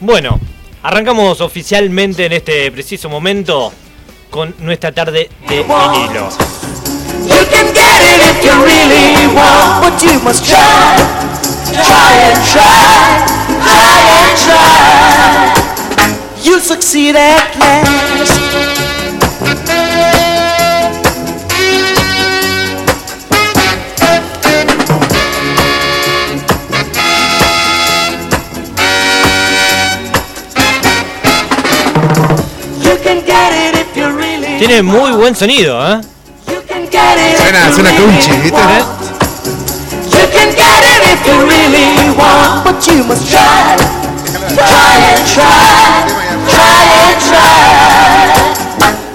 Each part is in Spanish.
Bueno, arrancamos oficialmente en este preciso momento con nuestra tarde de vinilo. You it Tiene muy buen sonido, ¿eh? Suena, suena country, ¿viste?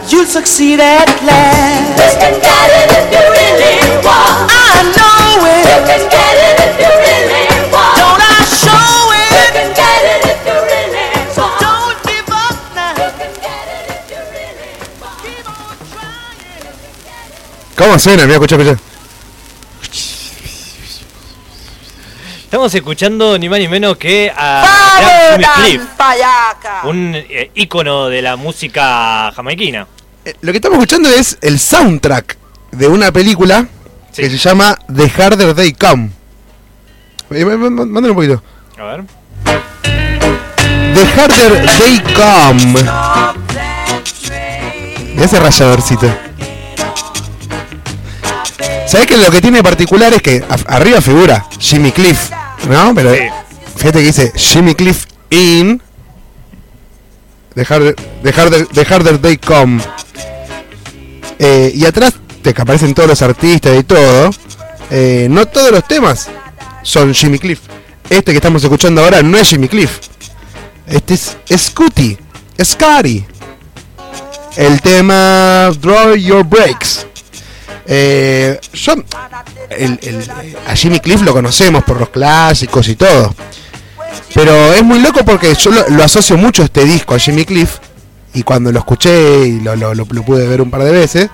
You'll succeed at last. You can get it if you really want. I know it. You can get it if you really ¿Cómo suena? Mira, escucha, escucha. Estamos escuchando ni más ni menos que a Jimmy Cliff, un eh, ícono de la música jamaiquina. Eh, Lo que estamos escuchando es el soundtrack de una película Sí. que se llama The Harder They Come. Eh, má- má- má- Mándale un poquito. A ver. The Harder They Come. Ese rayadorcito. ¿Sabes que lo que tiene particular es que arriba figura Jimmy Cliff, ¿no? Pero Sí. fíjate que dice Jimmy Cliff in harder, the harder They Come. Eh, y atrás te que aparecen todos los artistas y todo. Eh, no todos los temas son Jimmy Cliff. Este que estamos escuchando ahora no es Jimmy Cliff. Este es Scooty, Scotty. El tema Draw Your Breaks. Eh, yo, el- el- a Jimmy Cliff lo conocemos por los clásicos y todo. Pero es muy loco porque yo lo, asocio mucho este disco, a Jimmy Cliff. Y cuando lo escuché y lo, lo- lo- pude ver un par de veces,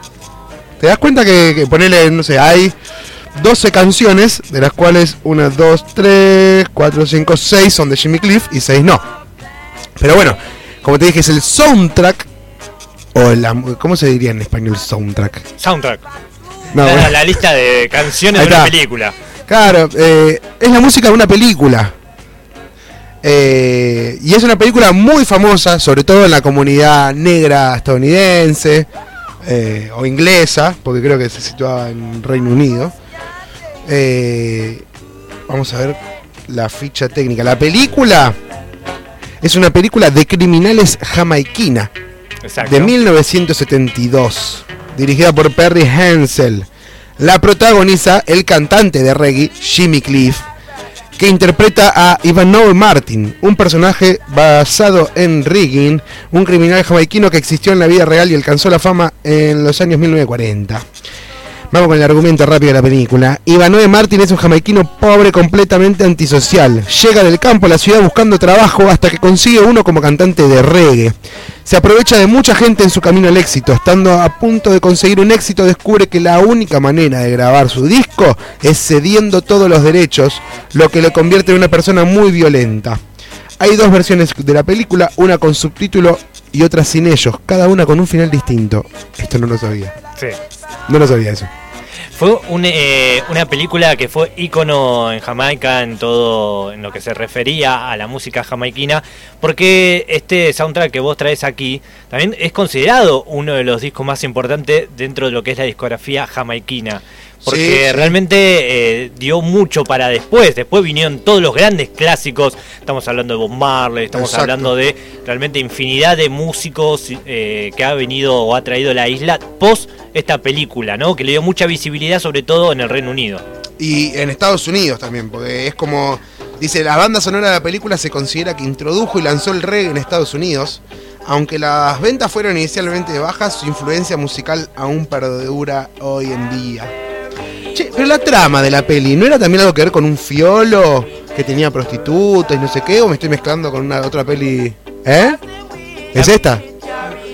te das cuenta que, que ponele, no sé, hay 12 canciones, de las cuales 1, 2, 3, 4, 5, 6 son de Jimmy Cliff y 6 no. Pero bueno, como te dije, es el soundtrack. O la, ¿Cómo se diría en español soundtrack? Soundtrack. No, la, bueno. la lista de canciones de una película. Claro, eh, es la música de una película. Eh, y es una película muy famosa, sobre todo en la comunidad negra estadounidense eh, o inglesa, porque creo que se situaba en Reino Unido. Vamos a ver la ficha técnica. La película es una película de criminales jamaiquina Exacto. de 1972, dirigida por Perry Hensel. La protagoniza el cantante de reggae Jimmy Cliff, que interpreta a Ivanhoe Martin, un personaje basado en Riggin, un criminal jamaiquino que existió en la vida real y alcanzó la fama en los años 1940. Vamos con el argumento rápido de la película. Ivanoe Martin es un jamaiquino pobre completamente antisocial. Llega del campo a la ciudad buscando trabajo hasta que consigue uno como cantante de reggae. Se aprovecha de mucha gente en su camino al éxito. Estando a punto de conseguir un éxito, descubre que la única manera de grabar su disco es cediendo todos los derechos, lo que le convierte en una persona muy violenta. Hay dos versiones de la película, una con subtítulo y otra sin ellos, cada una con un final distinto. Esto no lo sabía. Sí. No lo sabía eso. Fue un, eh, una película que fue ícono en Jamaica en todo en lo que se refería a la música jamaiquina, porque este soundtrack que vos traes aquí también es considerado uno de los discos más importantes dentro de lo que es la discografía jamaiquina. Porque Sí, realmente eh, dio mucho para después. Después vinieron todos los grandes clásicos. Estamos hablando de Bob Marley, estamos Exacto. hablando de realmente infinidad de músicos eh, que ha venido o ha traído la isla post esta película, ¿no? Que le dio mucha visibilidad, sobre todo en el Reino Unido. Y en Estados Unidos también, porque es como. Dice, la banda sonora de la película se considera que introdujo y lanzó el reggae en Estados Unidos. Aunque las ventas fueron inicialmente bajas, su influencia musical aún perdura hoy en día. Che, pero la trama de la peli, ¿no era también algo que ver con un fiolo que tenía prostitutas y no sé qué? ¿O me estoy mezclando con una otra peli? ¿Eh? ¿Es esta?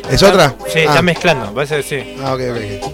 ¿Es otra? Sí, ah. está mezclando, parece que sí. Ah, ok, ok.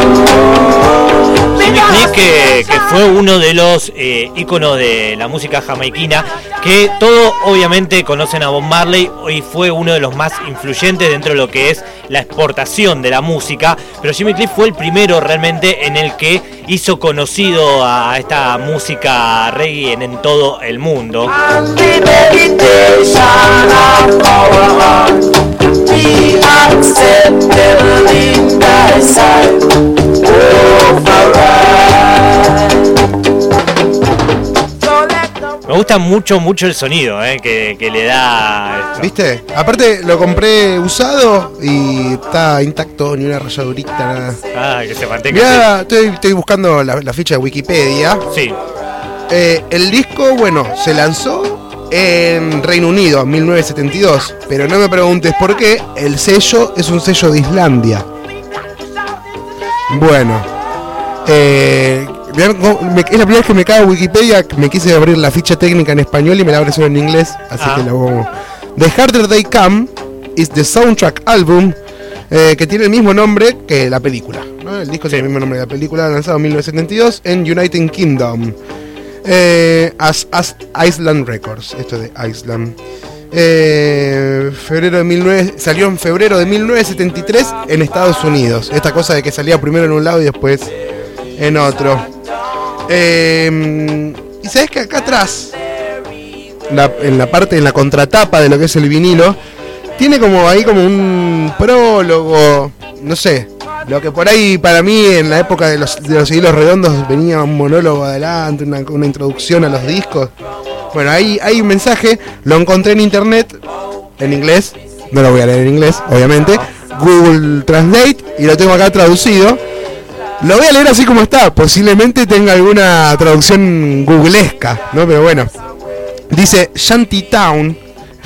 que, fue uno de los eh, íconos de la música jamaiquina, que todo obviamente conocen a Bob Marley y fue uno de los más influyentes dentro de lo que es la exportación de la música, pero Jimmy Cliff fue el primero realmente en el que hizo conocido a esta música reggae en todo el mundo. Me gusta mucho, mucho el sonido eh, que, que le da. esto. ¿Viste? Aparte lo compré usado y está intacto, ni una rayadurita, nada. Ah, que se mantenga. Mirá, estoy, estoy buscando la, la ficha de Wikipedia. Sí. Eh, el disco, bueno, se lanzó en Reino Unido en 1972, pero no me preguntes por qué, el sello es un sello de Islandia. Bueno, eh, es la primera vez que me cae Wikipedia, me quise abrir la ficha técnica en español y me la abre solo en inglés, así Ah. que la vamos. The Harder They Come is the soundtrack album eh, que tiene el mismo nombre que la película. ¿no? El disco tiene el mismo nombre de la película, lanzado en 1972 en United Kingdom. Eh, as, as Island Records, esto de Island. Eh, febrero de 19, salió en febrero de 1973 en Estados Unidos. Esta cosa de que salía primero en un lado y después en otro. Eh, y sabes que acá atrás, en la parte, en la contratapa de lo que es el vinilo, tiene como ahí como un prólogo, no sé, lo que por ahí para mí en la época de los, de los hilos redondos venía un monólogo adelante, una, una introducción a los discos. Bueno, ahí hay un mensaje, lo encontré en internet, en inglés, no lo voy a leer en inglés, obviamente, Google Translate, y lo tengo acá traducido. Lo voy a leer así como está, posiblemente tenga alguna traducción googlesca, ¿no? Pero bueno. Dice Shantytown,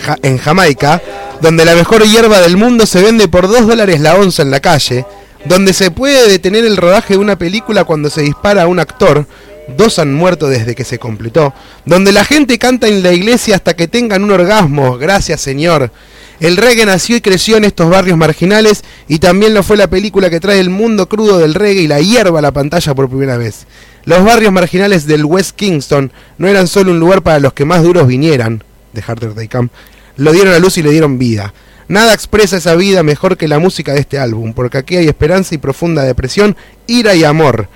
Ja- en Jamaica, donde la mejor hierba del mundo se vende por 2 dólares la onza en la calle, donde se puede detener el rodaje de una película cuando se dispara a un actor, dos han muerto desde que se completó, donde la gente canta en la iglesia hasta que tengan un orgasmo, gracias Señor. El reggae nació y creció en estos barrios marginales y también lo fue la película que trae el mundo crudo del reggae y la hierba a la pantalla por primera vez. Los barrios marginales del West Kingston no eran solo un lugar para los que más duros vinieran, de Harder Day Camp, lo dieron a luz y le dieron vida. Nada expresa esa vida mejor que la música de este álbum, porque aquí hay esperanza y profunda depresión, ira y amor.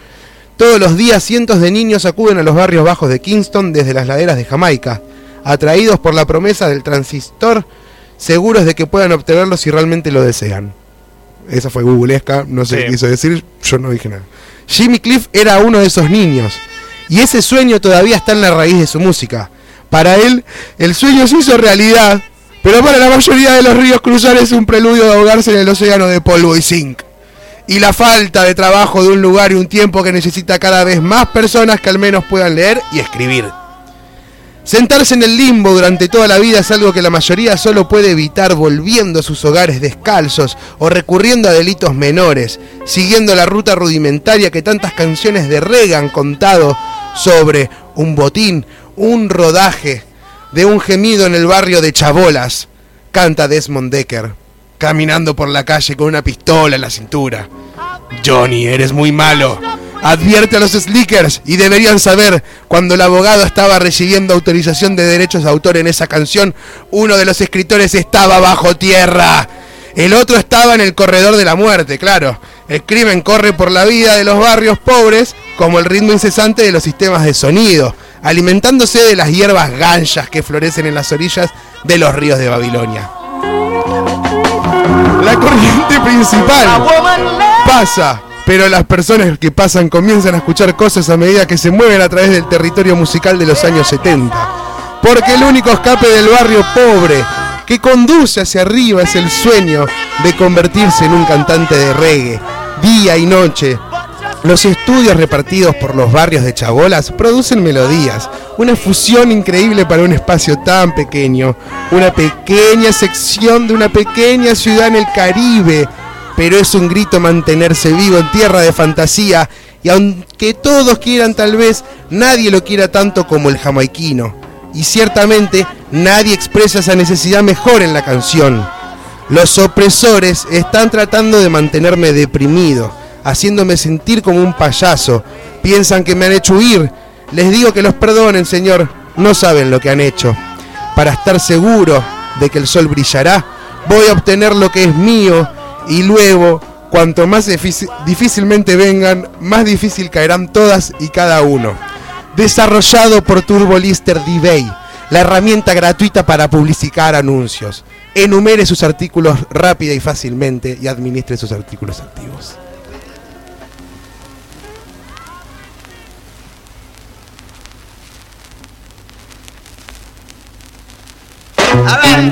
Todos los días cientos de niños acuden a los barrios bajos de Kingston desde las laderas de Jamaica, atraídos por la promesa del transistor, seguros de que puedan obtenerlo si realmente lo desean. Esa fue googlesca, no sé Sí. qué quiso decir, yo no dije nada. Jimmy Cliff era uno de esos niños, y ese sueño todavía está en la raíz de su música. Para él, el sueño se hizo realidad, pero para la mayoría de los ríos cruzar es un preludio de ahogarse en el océano de polvo y zinc. Y la falta de trabajo de un lugar y un tiempo que necesita cada vez más personas que al menos puedan leer y escribir. Sentarse en el limbo durante toda la vida es algo que la mayoría solo puede evitar volviendo a sus hogares descalzos o recurriendo a delitos menores, siguiendo la ruta rudimentaria que tantas canciones de reggae han contado sobre un botín, un rodaje de un gemido en el barrio de Chabolas, canta Desmond Decker, caminando por la calle con una pistola en la cintura. Johnny, eres muy malo. Advierte a los Slickers y deberían saber, cuando el abogado estaba recibiendo autorización de derechos de autor en esa canción, uno de los escritores estaba bajo tierra. El otro estaba en el corredor de la muerte, claro. El crimen corre por la vida de los barrios pobres como el ritmo incesante de los sistemas de sonido, alimentándose de las hierbas ganchas que florecen en las orillas de los ríos de Babilonia. La corriente principal pasa, pero las personas que pasan comienzan a escuchar cosas a medida que se mueven a través del territorio musical de los años 70. Porque el único escape del barrio pobre que conduce hacia arriba es el sueño de convertirse en un cantante de reggae, día y noche. Los estudios repartidos por los barrios de Chabolas producen melodías, una fusión increíble para un espacio tan pequeño, una pequeña sección de una pequeña ciudad en el Caribe, pero es un grito mantenerse vivo en tierra de fantasía y aunque todos quieran tal vez, nadie lo quiera tanto como el jamaiquino. Y ciertamente nadie expresa esa necesidad mejor en la canción. Los opresores están tratando de mantenerme deprimido haciéndome sentir como un payaso. Piensan que me han hecho huir. Les digo que los perdonen, Señor. No saben lo que han hecho. Para estar seguro de que el sol brillará, voy a obtener lo que es mío y luego, cuanto más difícilmente vengan, más difícil caerán todas y cada uno. Desarrollado por Turbolister D-Bay, la herramienta gratuita para publicitar anuncios. Enumere sus artículos rápida y fácilmente y administre sus artículos activos. A ver.